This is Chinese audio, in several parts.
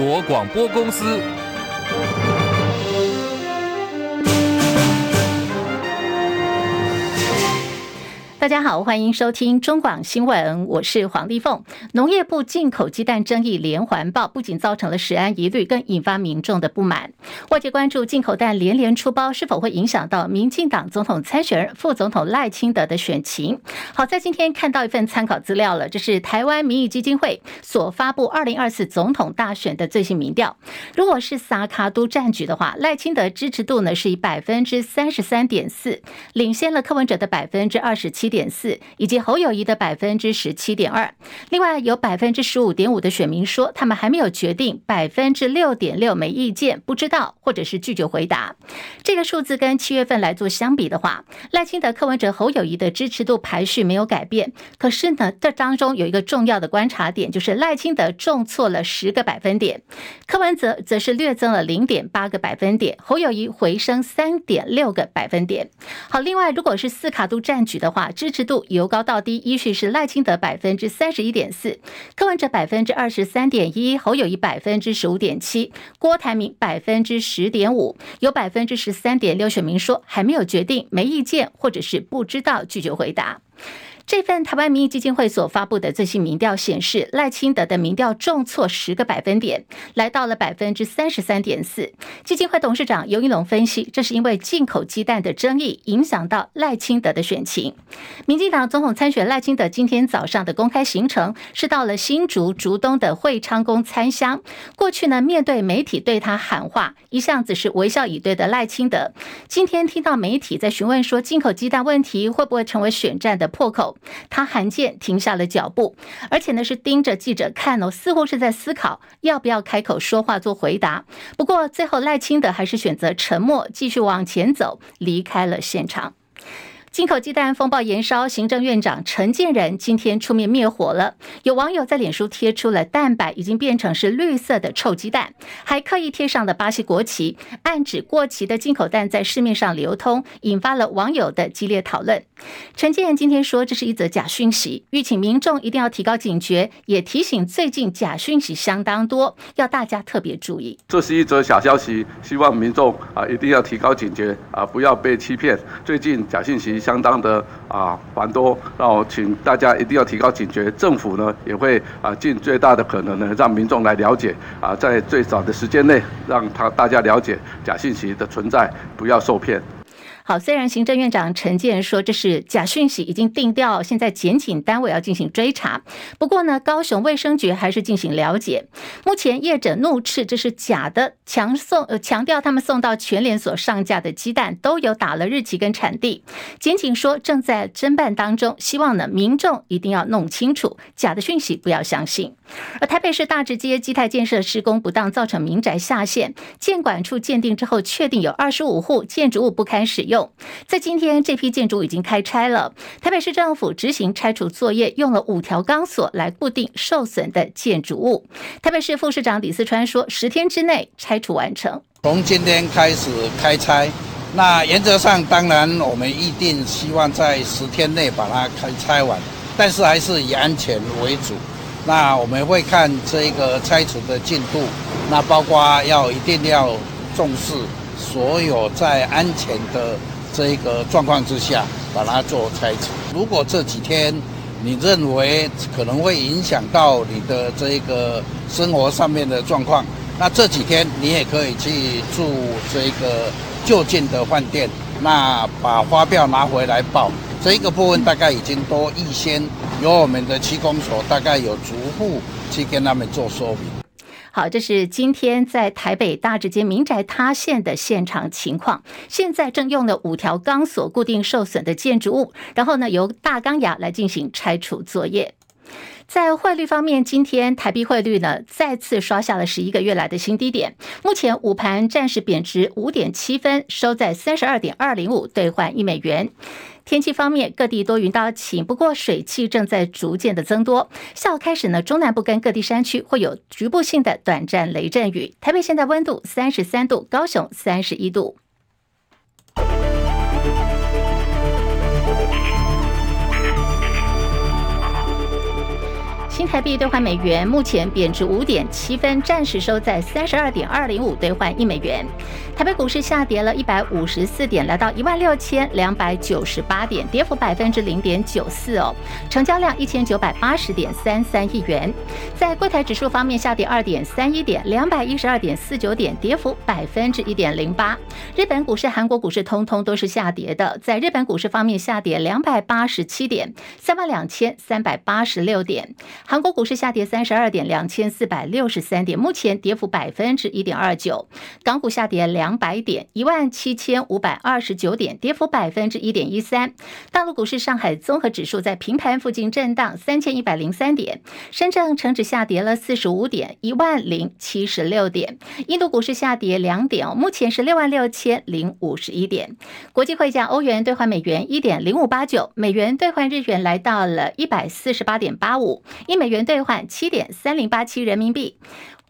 国广播公司。大家好，欢迎收听中广新闻，我是黄丽凤。农业部进口鸡蛋争议连环爆，不仅造成了食安疑虑，更引发民众的不满。外界关注进口蛋连连出包，是否会影响到民进党总统参选人副总统赖清德的选情？好在今天看到一份参考资料了，这是台湾民意基金会所发布二零二四总统大选的最新民调。如果是萨卡都战局的话，赖清德支持度呢是以百分之三十三点四，领先了柯文哲的百分之二十七点四以及侯友宜的百分之十七点二，另外有百分之十五点五的选民说他们还没有决定，百分之六点六没意见，不知道或者是拒绝回答。这个数字跟七月份来做相比的话，赖清德、柯文哲、侯友宜的支持度排序没有改变，可是呢，这当中有一个重要的观察点，就是赖清德重挫了十个百分点，柯文哲则是略增了零点八个百分点，侯友宜回升三点六个百分点。好，另外如果是四卡都战局的话，支持度由高到低，依序是赖清德百分之三十一点四，柯文哲百分之二十三点一，侯友谊百分之十五点七，郭台铭百分之十点五，有百分之十三点六选民说还没有决定，没意见，或者是不知道，拒绝回答。这份台湾民意基金会所发布的最新民调显示，赖清德的民调重挫十个百分点，来到了百分之三十三点四。基金会董事长尤一龙分析，这是因为进口鸡蛋的争议影响到赖清德的选情。民进党总统参选赖清德今天早上的公开行程是到了新竹竹东的会昌宫参香。过去呢，面对媒体对他喊话，一向只是微笑以对的赖清德，今天听到媒体在询问说进口鸡蛋问题会不会成为选战的破口。他罕见停下了脚步，而且呢是盯着记者看哦，似乎是在思考要不要开口说话做回答。不过最后赖清德还是选择沉默，继续往前走，离开了现场。进口鸡蛋风暴延烧，行政院长陈建仁今天出面灭火了。有网友在脸书贴出了蛋白已经变成是绿色的臭鸡蛋，还刻意贴上了巴西国旗，暗指过期的进口蛋在市面上流通，引发了网友的激烈讨论。陈建仁今天说，这是一则假讯息，吁请民众一定要提高警觉，也提醒最近假讯息相当多，要大家特别注意。这是一则假消息，希望民众啊一定要提高警觉啊，不要被欺骗。最近假讯息。相当的啊繁多，那我请大家一定要提高警觉。政府呢也会啊尽最大的可能呢，让民众来了解啊，在最早的时间内，让他大家了解假信息的存在，不要受骗。好，虽然行政院长陈建说这是假讯息，已经定调，现在检警单位要进行追查。不过呢，高雄卫生局还是进行了解。目前业者怒斥这是假的，强送呃强调他们送到全连锁上架的鸡蛋都有打了日期跟产地。检警说正在侦办当中，希望呢民众一定要弄清楚假的讯息，不要相信。而台北市大直街基泰建设施工不当，造成民宅下陷，建管处鉴定之后确定有二十五户建筑物不堪使用。在今天，这批建筑已经开拆了。台北市政府执行拆除作业，用了五条钢索来固定受损的建筑物。台北市副市长李四川说，十天之内拆除完成。从今天开始开拆，那原则上当然我们一定希望在十天内把它开拆完，但是还是以安全为主。那我们会看这个拆除的进度，那包括要一定要重视。所有在安全的这一个状况之下，把它做拆除。如果这几天你认为可能会影响到你的这个生活上面的状况，那这几天你也可以去住这个就近的饭店，那把发票拿回来报。这一个部分大概已经都预先由我们的区公所大概有逐户去跟他们做说明。好，这是今天在台北大直街民宅塌陷的现场情况。现在正用了五条钢索固定受损的建筑物，然后呢，由大钢牙来进行拆除作业。在汇率方面，今天台币汇率呢再次刷下了十一个月来的新低点，目前午盘暂时贬值五点七分，收在三十二点二零五兑换一美元。天气方面，各地多云到晴，不过水汽正在逐渐的增多。下午开始呢，中南部跟各地山区会有局部性的短暂雷阵雨。台北现在温度三十三度，高雄三十一度。台币兑换美元目前贬值五点七分，暂时收在三十二点二零五兑换一美元。台北股市下跌了一百五十四点，来到一万六千两百九十八点，跌幅百分之零点九四哦。成交量一千九百八十点三三亿元。在柜台指数方面下跌二点三一点，两百一十二点四九点，跌幅百分之一点零八。日本股市、韩国股市通通都是下跌的。在日本股市方面下跌两百八十七点，三万两千三百八十六点。韩国股市下跌三十二点，两千四百六十三点，目前跌幅百分之一点二九。港股下跌两百点，一万七千五百二十九点，跌幅百分之一点一三。大陆股市上海综合指数在平盘附近震荡三千一百零三点，深圳成指下跌了四十五点，一万零七十六点。印度股市下跌两点哦，目前是六万六千零五十一点。国际汇价，欧元兑换美元一点零五八九，美元兑换日元来到了一百四十八点八五。一美元兑换七点三零八七人民币。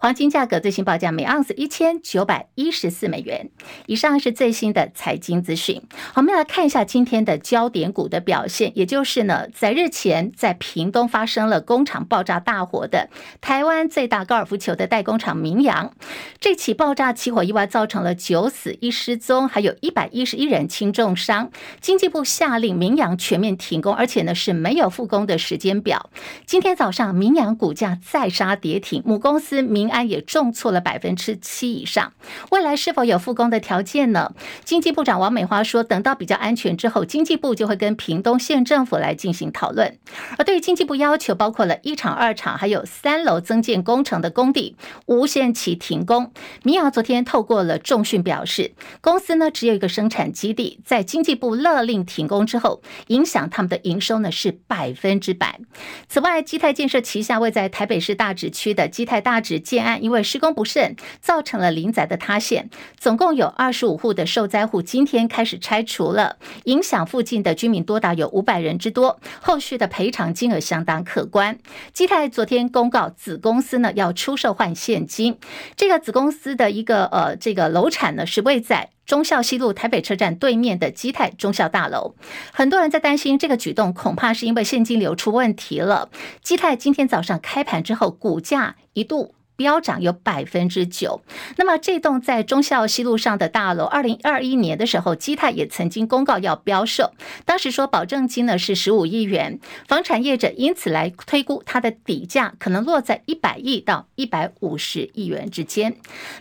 黄金价格最新报价每盎司一千九百一十四美元。以上是最新的财经资讯。我们来看一下今天的焦点股的表现，也就是呢，在日前在屏东发生了工厂爆炸大火的台湾最大高尔夫球的代工厂明扬，这起爆炸起火意外造成了九死一失踪，还有一百一十一人轻重伤。经济部下令明扬全面停工，而且呢是没有复工的时间表。今天早上明扬股价再杀跌停，母公司明安也重挫了百分之七以上，未来是否有复工的条件呢？经济部长王美花说，等到比较安全之后，经济部就会跟屏东县政府来进行讨论。而对于经济部要求，包括了一厂、二厂还有三楼增建工程的工地无限期停工。明扬昨天透过了重讯表示，公司呢只有一个生产基地，在经济部勒令停工之后，影响他们的营收呢是百分之百。此外，基泰建设旗下位在台北市大直区的基泰大直建案因为施工不慎，造成了邻宅的塌陷，总共有二十五户的受灾户今天开始拆除了，影响附近的居民多达有五百人之多，后续的赔偿金额相当可观。基泰昨天公告，子公司呢要出售换现金，这个子公司的一个呃这个楼产呢是位在忠孝西路台北车站对面的基泰忠孝大楼，很多人在担心这个举动恐怕是因为现金流出问题了。基泰今天早上开盘之后，股价一度。飙涨有百分之九。那么这栋在忠孝西路上的大楼，二零二一年的时候，基泰也曾经公告要标售，当时说保证金呢是十五亿元，房产业者因此来推估它的底价可能落在一百亿到一百五十亿元之间。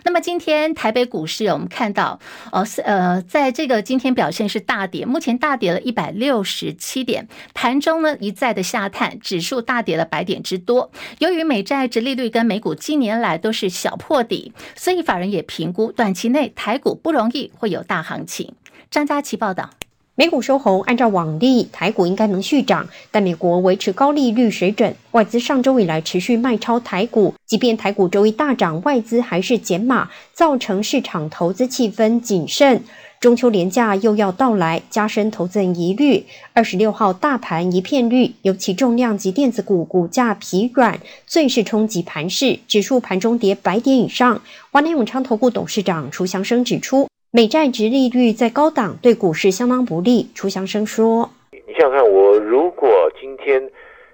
那么今天台北股市我们看到，呃呃，在这个今天表现是大跌，目前大跌了一百六十七点，盘中呢一再的下探，指数大跌了百点之多。由于美债殖利率跟美股今年年来都是小破底，所以法人也评估短期内台股不容易会有大行情。张佳琪报道，美股收红，按照往例，台股应该能续涨，但美国维持高利率水准，外资上周以来持续卖超台股，即便台股周一大涨，外资还是减码，造成市场投资气氛谨慎。中秋连假又要到来，加深投资人疑虑。二十六号大盘一片绿，尤其重量级电子股股价疲软，最是冲击盘势，指数盘中跌百点以上。华南永昌投顾董事长楚祥生指出，美债殖利率在高档，对股市相当不利。楚祥生说：“你想想看，我如果今天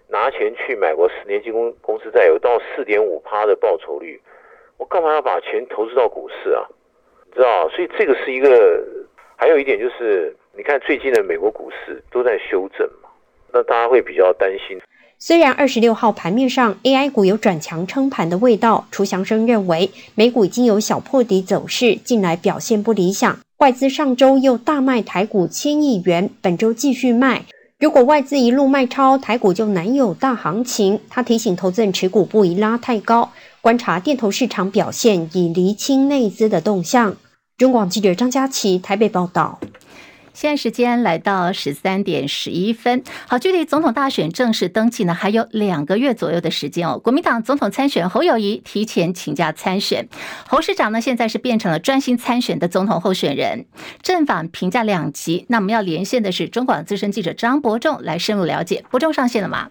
拿钱去买过十年期公公司债，有到四点五趴的报酬率，我干嘛要把钱投资到股市啊？你知道？所以这个是一个。”还有一点就是，你看最近的美国股市都在修正嘛，那大家会比较担心。虽然二十六号盘面上 AI 股有转强撑盘的味道，楚祥生认为美股已经有小破底走势，近来表现不理想。外资上周又大卖台股千亿元，本周继续卖。如果外资一路卖超，台股就难有大行情。他提醒投资人持股不宜拉太高，观察电投市场表现，以厘清内资的动向。中广记者张佳琪台北报道。现在时间来到十三点十一分，好，距离总统大选正式登记呢还有两个月左右的时间哦。国民党总统参选侯友谊提前请假参选，侯市长呢现在是变成了专心参选的总统候选人，正反评价两极。那我们要连线的是中广资深记者张伯仲来深入了解。伯仲上线了吗？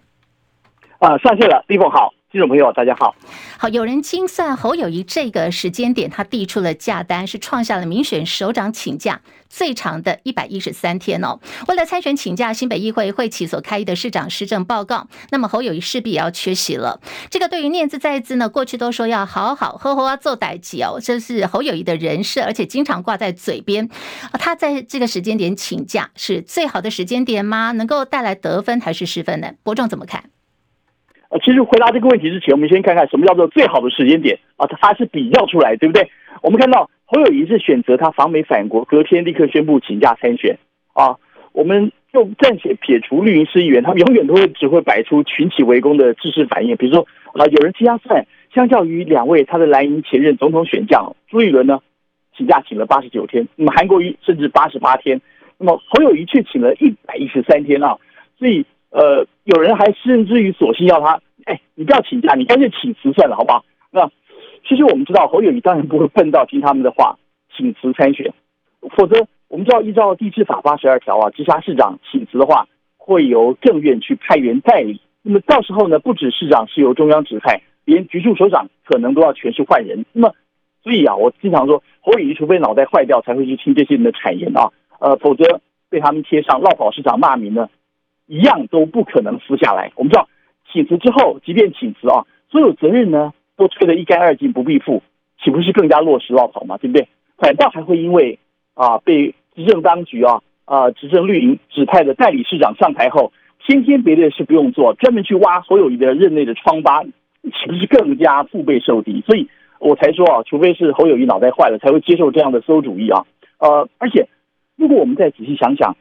啊，上线了，立峰好。听众朋友，大家好。好，有人精算侯友谊这个时间点，他递出了假单，是创下了民选首长请假最长的一百一十三天哦。为了参选请假，新北议会会期所开议的市长施政报告，那么侯友谊势必也要缺席了。这个对于念兹在兹呢，过去都说要好好好好做代志哦，这是侯友谊的人设，而且经常挂在嘴边。他在这个时间点请假是最好的时间点吗？能够带来得分还是失分呢？伯仲怎么看？其实回答这个问题之前，我们先看看什么叫做最好的时间点啊？它是比较出来，对不对？我们看到侯友宜是选择他访美返国，隔天立刻宣布请假参选啊。我们就暂且撇除绿营市议员，他们永远都会只会摆出群起围攻的制式反应。比如说啊，有人替他算，相较于两位他的蓝营前任总统选将朱立伦呢，请假请了八十九天，那么韩国瑜甚至八十八天，那么侯友宜却请了一百一十三天啊，所以。呃，有人还甚至于索性要他，哎，你不要请假，你干脆请辞算了，好不好？那其实我们知道，侯友宜当然不会笨到听他们的话，请辞参选，否则我们知道依照地制法八十二条啊，直辖市长请辞的话，会由政院去派员代理。那么到时候呢，不止市长是由中央指派，连局处首长可能都要全是换人。那么，所以啊，我经常说，侯友宜除非脑袋坏掉，才会去听这些人的谗言啊，呃，否则被他们贴上落跑市长骂名呢。一样都不可能撕下来。我们知道，请辞之后，即便请辞啊，所有责任呢都推得一干二净，不必负，岂不是更加落实落跑嘛？对不对？反倒还会因为啊，被执政当局啊啊执政绿营指派的代理市长上台后，天天别的事不用做，专门去挖侯友谊的任内的疮疤，岂不是更加腹背受敌？所以我才说啊，除非是侯友谊脑袋坏了，才会接受这样的馊主意啊。呃，而且如果我们再仔细想想。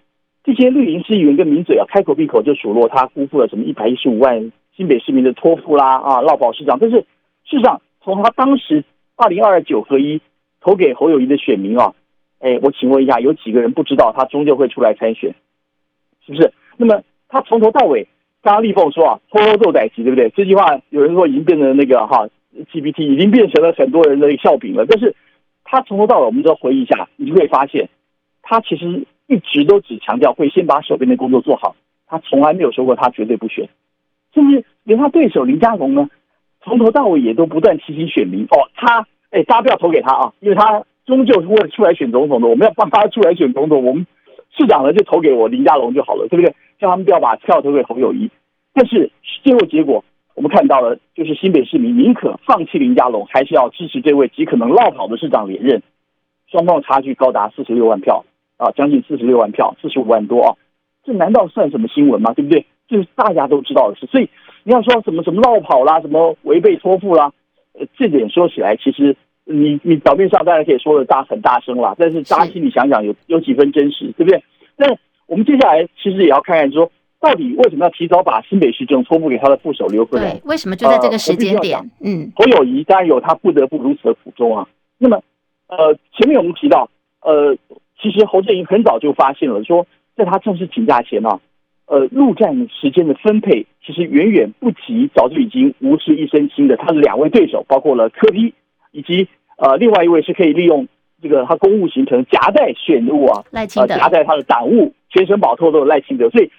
这些绿营市议员跟名嘴啊，开口闭口就数落他辜负了什么一百一十五万新北市民的托付啦啊，落跑市长。但是事实上，从他当时二零二二九合一投给侯友宜的选民啊，哎，我请问一下，有几个人不知道他终究会出来参选？是不是？那么他从头到尾，刚刚立凤说啊，偷偷做歹棋，对不对？这句话有人说已经变成那个哈 GPT 已经变成了很多人的笑柄了。但是他从头到尾，我们都要回忆一下，你就会发现他其实。一直都只强调会先把手边的工作做好，他从来没有说过他绝对不选，甚至连他对手林佳龙呢，从头到尾也都不断提醒选民哦，他哎，大家不要投给他啊，因为他终究是会出来选总统的，我们要帮他出来选总统，我们市长呢就投给我林佳龙就好了，对不对？叫他们不要把票投给侯友宜。但是最后结果我们看到了，就是新北市民宁可放弃林佳龙，还是要支持这位极可能落跑的市长连任，双方的差距高达四十六万票。啊，将近四十六万票，四十五万多啊，这难道算什么新闻吗？对不对？这是大家都知道的事。所以你要说什么什么绕跑啦，什么违背托付啦，呃，这点说起来，其实你你表面上当然可以说的大很大声啦，但是大家心里想想有，有有几分真实，对不对？那我们接下来其实也要看看说，到底为什么要提早把新北市政托付给他的副手刘克良？为什么就在这个时间点？呃、嗯，侯友宜当然有他不得不如此的苦衷啊。那么，呃，前面我们提到，呃。其实侯振营很早就发现了，说在他正式请假前呢、啊，呃，陆战时间的分配其实远远不及早就已经无事一身轻的他的两位对手，包括了柯 P 以及呃另外一位是可以利用这个他公务行程夹带选务啊，赖清德，夹带他的党务全身保透都有赖清德，所以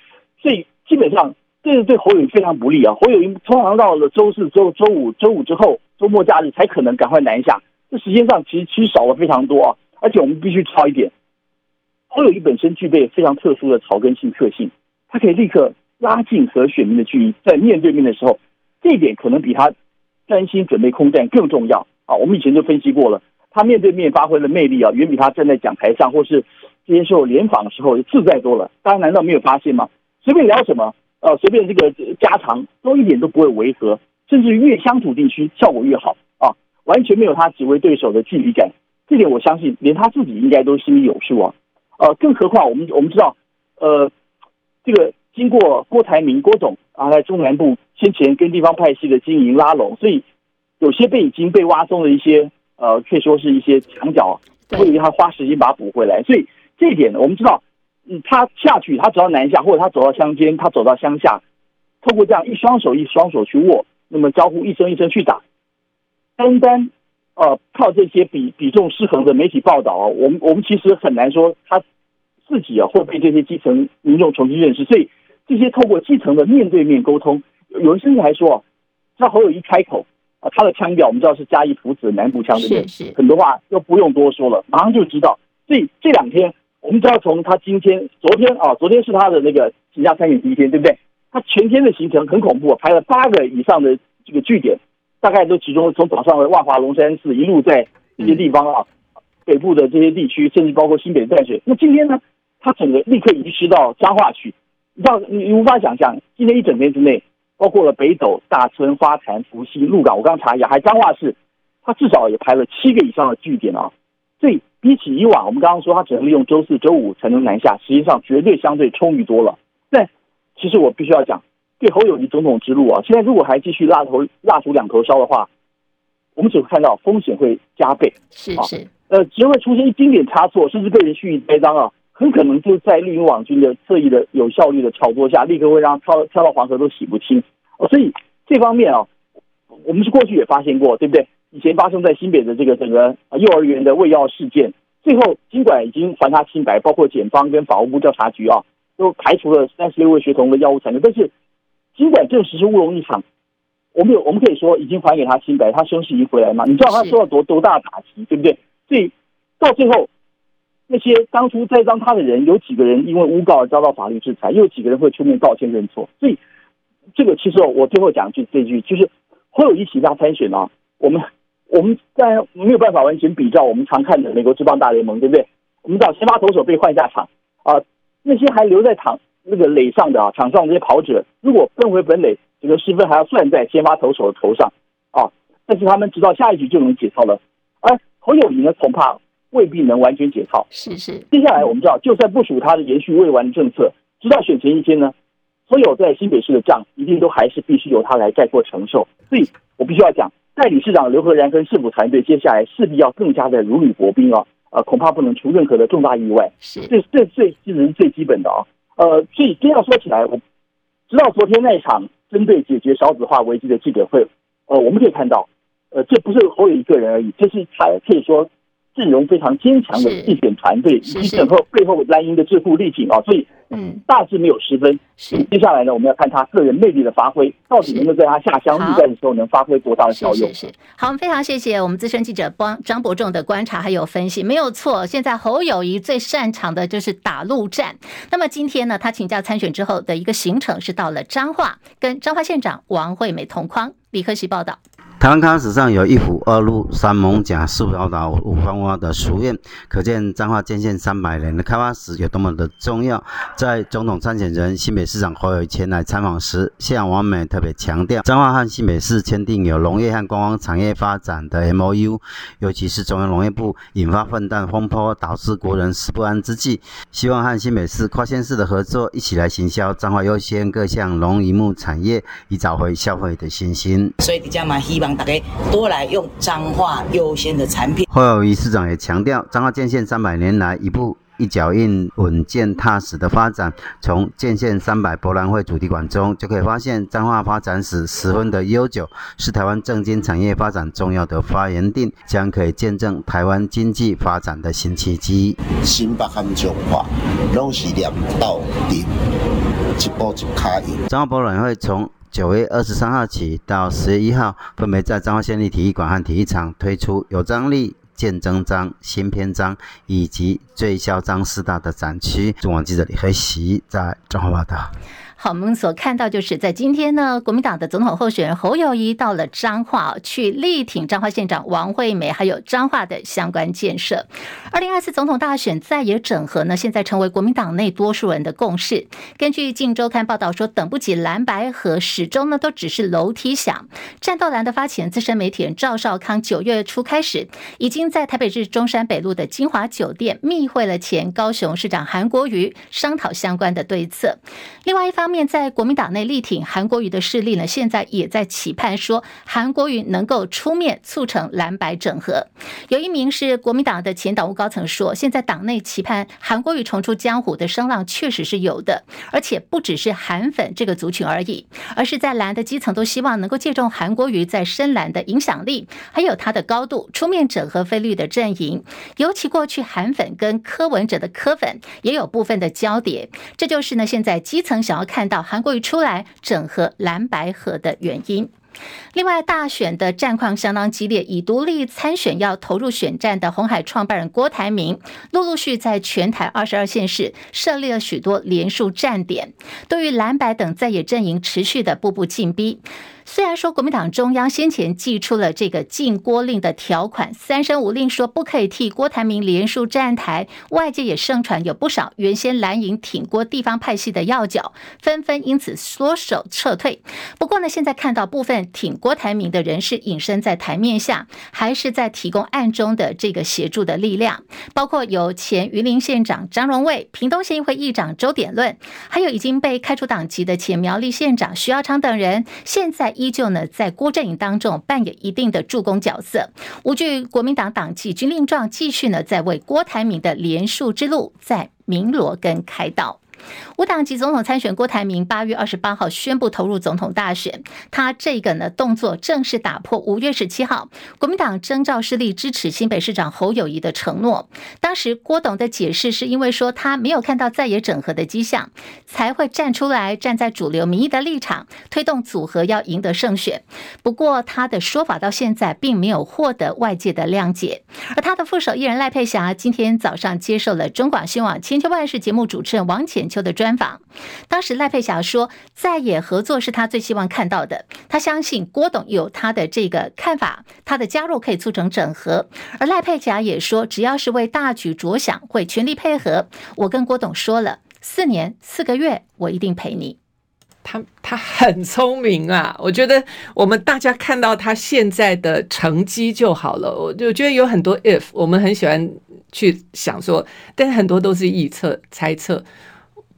所以基本上这是对侯友宜非常不利啊。侯友宜通常到了周四、周周五、周五之后，周末假日才可能赶快南下，这时间上其实其实少了非常多啊。而且我们必须抄一点。侯友宜本身具备非常特殊的草根性特性，他可以立刻拉近和选民的距离，在面对面的时候，这一点可能比他专心准备空战更重要啊！我们以前就分析过了，他面对面发挥的魅力啊，远比他站在讲台上或是接受联访的时候自在多了。大家难道没有发现吗？随便聊什么，呃，随便这个家常，都一点都不会违和，甚至越乡土地区效果越好啊！完全没有他指挥对手的距离感，这点我相信连他自己应该都心里有数啊！呃，更何况我们我们知道，呃，这个经过郭台铭郭总啊，在中南部先前跟地方派系的经营拉拢，所以有些被已经被挖中的一些呃，可以说是一些墙角，会以他花时间把它补回来。所以这一点呢，我们知道，嗯，他下去，他走到南下，或者他走到乡间，他走到乡下，透过这样一双手一双手去握，那么招呼一声一声去打，单单。呃，靠这些比比重失衡的媒体报道啊，我们我们其实很难说他自己啊会被这些基层民众重新认识。所以这些透过基层的面对面沟通，有人甚至还说，他侯友一开口啊，他的腔调我们知道是嘉义朴子南部腔，对不对？很多话都不用多说了，马上就知道。所以这两天我们知道，从他今天、昨天啊，昨天是他的那个请假参选第一天，对不对？他全天的行程很恐怖，排了八个以上的这个据点，大概都集中从早上的万华龙山寺一路在这些地方啊，北部的这些地区，甚至包括新北淡水。那今天呢，他整个立刻移师到彰化去，你知道你无法想象，今天一整天之内，包括了北斗、大村、花坛、福溪、鹿港，我刚查一下，还彰化市，他至少也排了七个以上的据点啊。所以比起以往，我们刚刚说他只能利用周四周五才能南下，实际上绝对相对充裕多了。但其实我必须要讲，对侯友谊总统之路啊，现在如果还继续蜡头蜡烛两头烧的话，我们只会看到风险会加倍，是是，啊、呃，只会出现一丁点差错，甚至被人蓄意栽赃啊，很可能就在绿营网军的特意的有效率的炒作下，立刻会让跳跳到黄河都洗不清。哦，所以这方面啊，我们是过去也发现过，对不对？以前发生在新北的这个整个幼儿园的喂药事件，最后尽管已经还他清白，包括检方跟法务部调查局啊。都排除了三十六位学童的药物残留，但是尽管证实是乌龙一场，我们有我们可以说已经还给他清白，他声势已经回来嘛？你知道他受到多多大的打击，对不对？所以到最后，那些当初栽赃他的人，有几个人因为诬告而遭到法律制裁，又有几个人会出面道歉认错？所以这个其实我最后讲句这句，就是会有一起大参选啊，我们 我们当然没有办法完全比较我们常看的美国职棒大联盟，对不对？我们知道先发投手被换下场啊。那些还留在场那个垒上的啊，场上这些跑者，如果奔回本垒，这个失分还要算在先发投手的头上啊。但是他们直到下一局就能解套了，而侯友宜呢，恐怕未必能完全解套。是是。接下来我们知道，就算部署他的延续未完的政策，直到选前一天呢，所有在新北市的账一定都还是必须由他来概括承受。所以我必须要讲，代理市长刘和然跟市府团队接下来势必要更加的如履薄冰啊。呃，恐怕不能出任何的重大意外，是这这最这是最基本的啊。呃，所以真要说起来，我直到昨天那一场针对解决少子化危机的记者会，呃，我们可以看到，呃，这不是侯友一个人而已，这是他可以说阵容非常坚强的竞选团队以及整个背后蓝营的智库力挺啊，所以。嗯，大致没有失分。是，接下来呢，我们要看他个人魅力的发挥，到底能够在他下乡陆战的时候能发挥多大的效用。是是，是，好，我们非常谢谢我们资深记者帮张伯仲的观察还有分析。没有错，现在侯友谊最擅长的就是打陆战。那么今天呢，他请假参选之后的一个行程是到了彰化，跟彰化县长王惠美同框。李克习报道。台湾开发史上有一府二路三艋舺四宝岛五蜂窝的俗谚，可见彰化建县三百年的开发史有多么的重要。在总统参选人新北市长侯友前来参访时，县长王美特别强调，彰化和新北市签订有农业和观光产业发展的 MOU，尤其是中央农业部引发愤弹风波，导致国人食不安之际，希望和新北市跨县市的合作，一起来行销彰化优先各项农渔牧产业，以找回消费的信心。所以，比较蛮希望。让大家多来用彰化优先的产品。侯友宜市长也强调，彰化建县三百年来一步一脚印、稳健踏实的发展。从建县三百博览会主题馆中就可以发现，彰化发展史十分的悠久，是台湾政经产业发展重要的发源地，将可以见证台湾经济发展的新契机。新北和彰化拢是两道顶，一步一卡印。彰化博览会从九月二十三号起到十月一号，分别在彰化县立体育馆和体育场推出有张力、见真章、新篇章以及最嚣张四大的展区。中网记者李黑喜在彰化报道。好，我们所看到就是在今天呢，国民党的总统候选人侯友谊到了彰化，去力挺彰化县长王惠美，还有彰化的相关建设。二零二四总统大选再也整合呢，现在成为国民党内多数人的共识。根据《镜周刊》报道说，等不及蓝白和，始终呢都只是楼梯响。战斗蓝的发起人资深媒体人赵少康，九月初开始已经在台北市中山北路的金华酒店密会了前高雄市长韩国瑜，商讨相关的对策。另外一方。方面在国民党内力挺韩国瑜的势力呢，现在也在期盼说韩国瑜能够出面促成蓝白整合。有一名是国民党的前党务高层说，现在党内期盼韩国瑜重出江湖的声浪确实是有的，而且不只是韩粉这个族群而已，而是在蓝的基层都希望能够借重韩国瑜在深蓝的影响力，还有他的高度，出面整合非绿的阵营。尤其过去韩粉跟柯文哲的柯粉也有部分的交叠，这就是呢现在基层想要看。看到韩国瑜出来整合蓝白合的原因。另外，大选的战况相当激烈，以独立参选要投入选战的红海创办人郭台铭，陆陆续在全台二十二县市设立了许多连署站点，对于蓝白等在野阵营持续的步步进逼。虽然说国民党中央先前祭出了这个禁郭令的条款，三声五令说不可以替郭台铭连署站台，外界也盛传有不少原先蓝营挺郭地方派系的要角，纷纷因此缩手撤退。不过呢，现在看到部分挺郭台铭的人士隐身在台面下，还是在提供暗中的这个协助的力量，包括有前云林县长张荣卫、屏东县议会议长周典论，还有已经被开除党籍的前苗栗县长徐耀昌等人，现在。依旧呢，在郭阵营当中扮演一定的助攻角色，无惧国民党党纪军令状，继续呢，在为郭台铭的连署之路在鸣锣跟开道。五党籍总统参选郭台铭八月二十八号宣布投入总统大选，他这个呢动作正式打破五月十七号国民党征召势力支持新北市长侯友谊的承诺。当时郭董的解释是因为说他没有看到在野整合的迹象，才会站出来站在主流民意的立场，推动组合要赢得胜选。不过他的说法到现在并没有获得外界的谅解。而他的副手艺人赖佩霞今天早上接受了中广新闻网千秋万世节目主持人王浅秋的专访，当时赖佩霞说，在野合作是他最希望看到的。他相信郭董有他的这个看法，他的加入可以促成整合。而赖佩霞也说，只要是为大局着想，会全力配合。我跟郭董说了，四年四个月，我一定陪你。他他很聪明啊，我觉得我们大家看到他现在的成绩就好了。我就觉得有很多 if，我们很喜欢去想说，但是很多都是预测猜测。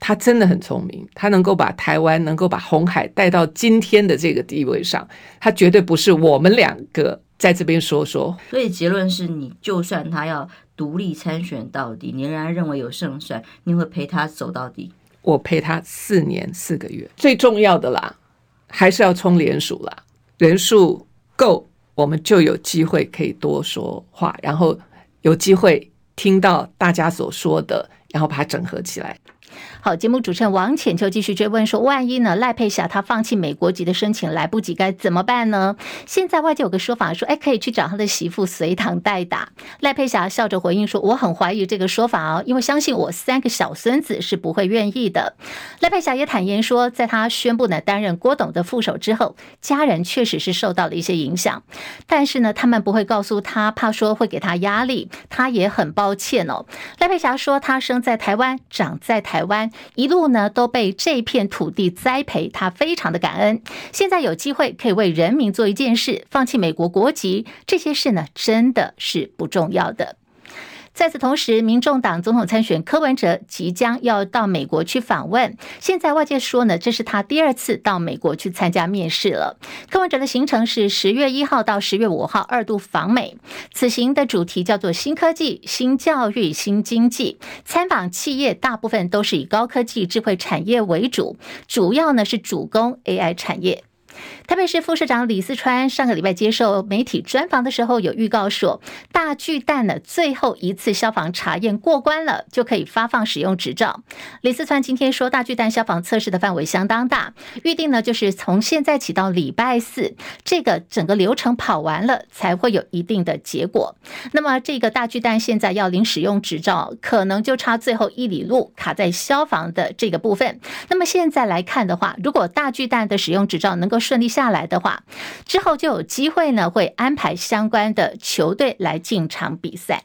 他真的很聪明，他能够把台湾，能够把红海带到今天的这个地位上，他绝对不是我们两个在这边说说。所以结论是你，就算他要独立参选到底，你仍然认为有胜算，你会陪他走到底。我陪他四年四个月，最重要的啦，还是要冲连署啦，人数够，我们就有机会可以多说话，然后有机会听到大家所说的，然后把它整合起来。好，节目主持人王浅秋继续追问说：“万一呢？赖佩霞她放弃美国籍的申请来不及，该怎么办呢？”现在外界有个说法说：“哎，可以去找他的媳妇随堂代打。”赖佩霞笑着回应说：“我很怀疑这个说法哦，因为相信我三个小孙子是不会愿意的。”赖佩霞也坦言说，在他宣布呢担任郭董的副手之后，家人确实是受到了一些影响，但是呢，他们不会告诉他，怕说会给他压力。他也很抱歉哦。赖佩霞说：“他生在台湾，长在台湾。”一路呢都被这片土地栽培，他非常的感恩。现在有机会可以为人民做一件事，放弃美国国籍，这些事呢真的是不重要的。在此同时，民众党总统参选柯文哲即将要到美国去访问。现在外界说呢，这是他第二次到美国去参加面试了。柯文哲的行程是十月一号到十月五号二度访美，此行的主题叫做“新科技、新教育、新经济”。参访企业大部分都是以高科技、智慧产业为主，主要呢是主攻 AI 产业。台北市副市长李四川上个礼拜接受媒体专访的时候，有预告说，大巨蛋的最后一次消防查验过关了，就可以发放使用执照。李四川今天说，大巨蛋消防测试的范围相当大，预定呢就是从现在起到礼拜四，这个整个流程跑完了才会有一定的结果。那么这个大巨蛋现在要领使用执照，可能就差最后一里路卡在消防的这个部分。那么现在来看的话，如果大巨蛋的使用执照能够顺利下来的话，之后就有机会呢，会安排相关的球队来进场比赛。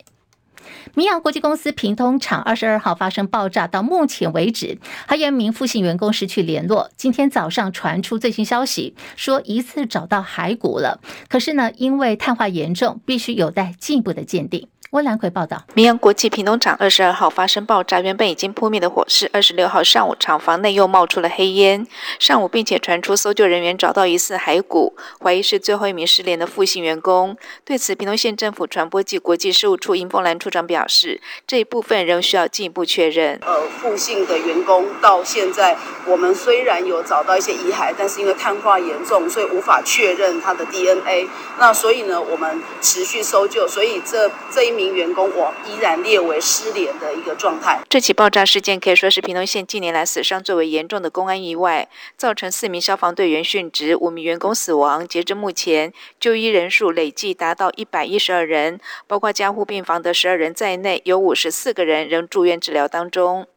明扬国际公司平通厂二十二号发生爆炸，到目前为止还有一名复姓员工失去联络。今天早上传出最新消息，说疑似找到骸骨了，可是呢，因为碳化严重，必须有待进一步的鉴定。温兰奎报道：明阳国际屏东厂二十二号发生爆炸，原本已经扑灭的火势，二十六号上午厂房内又冒出了黑烟。上午，并且传出搜救人员找到疑似骸骨，怀疑是最后一名失联的复姓员工。对此，屏东县政府传播暨国际事务处尹凤兰处长表示，这一部分仍需要进一步确认。呃，复姓的员工到现在，我们虽然有找到一些遗骸，但是因为碳化严重，所以无法确认他的 DNA。那所以呢，我们持续搜救，所以这这一名。名员工，我依然列为失联的一个状态。这起爆炸事件可以说是屏东县近年来死伤最为严重的公安意外，造成四名消防队员殉职，五名员工死亡。截至目前，就医人数累计达到一百一十二人，包括加护病房的十二人在内，有五十四个人仍住院治疗当中。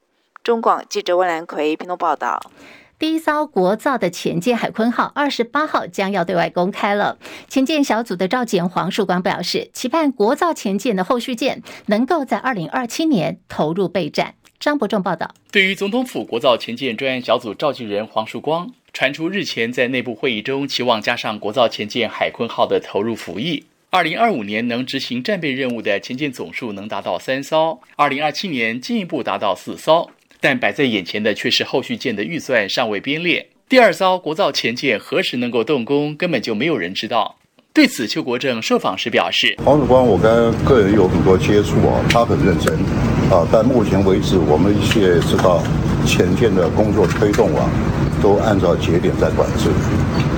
中广记者温兰奎屏东报道。第一艘国造的潜舰海鲲号二十八号将要对外公开了。潜舰小组的召集人黄树光表示，期盼国造潜舰的后续舰能够在二零二七年投入备战。张伯仲报道。对于总统府国造潜舰专案小组召集人黄树光传出日前在内部会议中期望加上国造潜舰海鲲号的投入服役，二零二五年能执行战备任务的潜舰总数能达到三艘，二零二七年进一步达到四艘。但摆在眼前的却是后续舰的预算尚未编列。第二艘国造前舰何时能够动工，根本就没有人知道。对此，邱国正受访时表示：“黄曙光，我跟个人有很多接触啊，他很认真啊。但目前为止，我们一切知道前舰的工作推动啊，都按照节点在管制。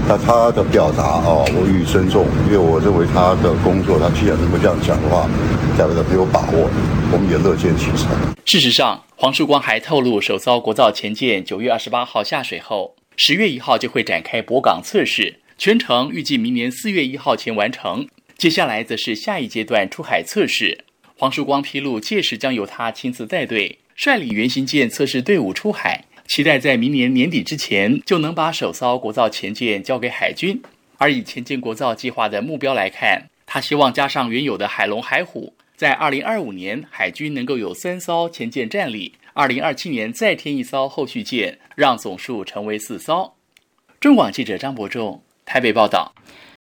那他的表达啊，我予以尊重，因为我认为他的工作，他既然能够这样讲的话，代表他很有把握，我们也乐见其成。”事实上，黄曙光还透露，首艘国造潜舰九月二十八号下水后，十月一号就会展开驳港测试，全程预计明年四月一号前完成。接下来则是下一阶段出海测试。黄曙光披露，届时将由他亲自带队，率领原型舰测试队伍出海，期待在明年年底之前就能把首艘国造潜舰交给海军。而以前舰国造计划的目标来看，他希望加上原有的海龙、海虎。在二零二五年，海军能够有三艘前舰战力；二零二七年再添一艘后续舰，让总数成为四艘。中广记者张伯仲台北报道。